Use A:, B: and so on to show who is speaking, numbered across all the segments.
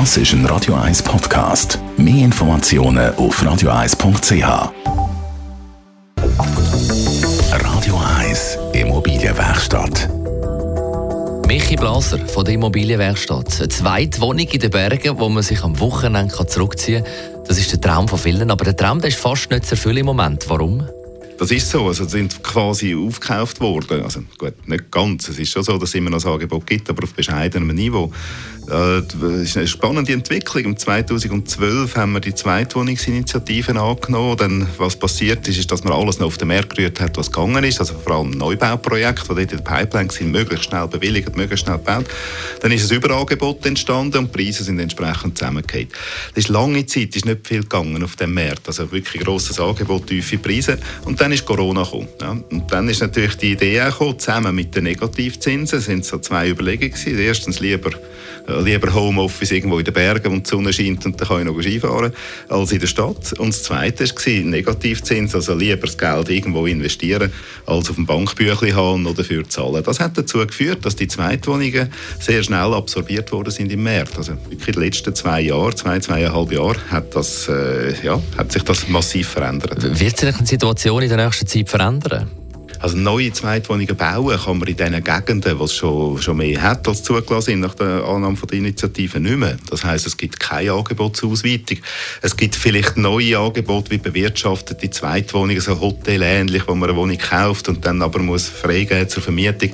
A: Das ist ein Radio 1 Podcast. Mehr Informationen auf radio1.ch. Radio 1 Immobilienwerkstatt.
B: Michi Blaser von der Immobilienwerkstatt. Eine zweite Wohnung in den Bergen, wo man sich am Wochenende zurückziehen kann. Das ist der Traum von vielen. Aber der Traum der ist fast nicht zu erfüllen im Moment. Warum?
C: Das ist so, also sind quasi aufgekauft worden. Also gut, nicht ganz. Es ist schon so, dass es immer noch ein Angebot gibt, aber auf bescheidenem Niveau. Das ist eine spannende Entwicklung. Im 2012 haben wir die Zweitwohnungsinitiativen angenommen. Dann, was passiert ist, ist, dass man alles noch auf den Markt gerührt hat, was gegangen ist. Also vor allem Neubauprojekte, die in der Pipeline sind, möglichst schnell bewilligt, möglichst schnell gebaut. Dann ist ein Überangebot entstanden und die Preise sind entsprechend zusammengefallen. Das ist lange Zeit, ist nicht viel gegangen auf dem Markt. Also wirklich grosses Angebot, tiefe Preise. Und dann ist Corona gekommen. Ja. Und dann ist natürlich die Idee gekommen, zusammen mit den Negativzinsen, sind so zwei Überlegungen gewesen. Erstens lieber äh, lieber Homeoffice irgendwo in den Bergen, wo die Sonne scheint und dann kann ich noch Skifahren, als in der Stadt. Und das Zweite war Negativzins, also lieber das Geld irgendwo investieren, als auf dem Bankbüchlein haben oder dafür zahlen. Das hat dazu geführt, dass die Zweitwohnungen sehr schnell absorbiert worden sind im März. Also wirklich in den letzten zwei Jahren, zwei, zweieinhalb Jahren, hat, äh, ja, hat sich das massiv verändert.
B: Wird sich die Situation in der nächsten Zeit verändern?
C: Also neue Zweitwohnungen bauen kann man in diesen Gegenden, wo es schon, schon mehr hat als zugelassen sind, nach der Annahme der Initiative nicht mehr. Das heisst, es gibt keine Angebotsausweitung. Es gibt vielleicht neue Angebote wie bewirtschaftete Zweitwohnungen, so Hotel ähnlich, wo man eine Wohnung kauft und dann aber muss freigeben zur Vermietung.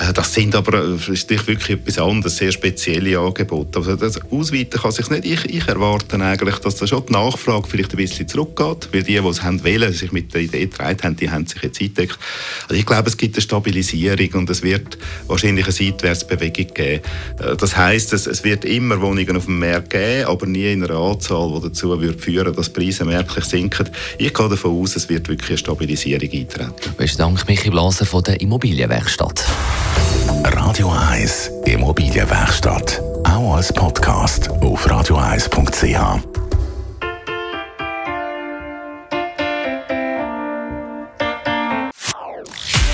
C: Äh, das sind aber das ist wirklich etwas anderes, sehr spezielle Angebote. Also das Ausweiten kann sich nicht. Ich, ich erwarte eigentlich, dass da schon die Nachfrage vielleicht ein bisschen zurückgeht, weil die, die es haben wollen, sich mit der Idee getragen haben, die haben sich jetzt eingedeckt. Also ich glaube, es gibt eine Stabilisierung und es wird wahrscheinlich eine Seitwärtsbewegung geben. Äh, das heißt, es, es wird immer Wohnungen auf dem Markt geben, aber nie in einer Anzahl, die dazu wird führen, dass die Preise merklich sinken. Ich gehe davon aus, es wird wirklich eine Stabilisierung eintreten.
B: Besten Dank, Michi Blaser von der Immobilienwerkstatt.
A: Radio 1 Immobilienwerkstatt. Auch als Podcast auf radio1.ch.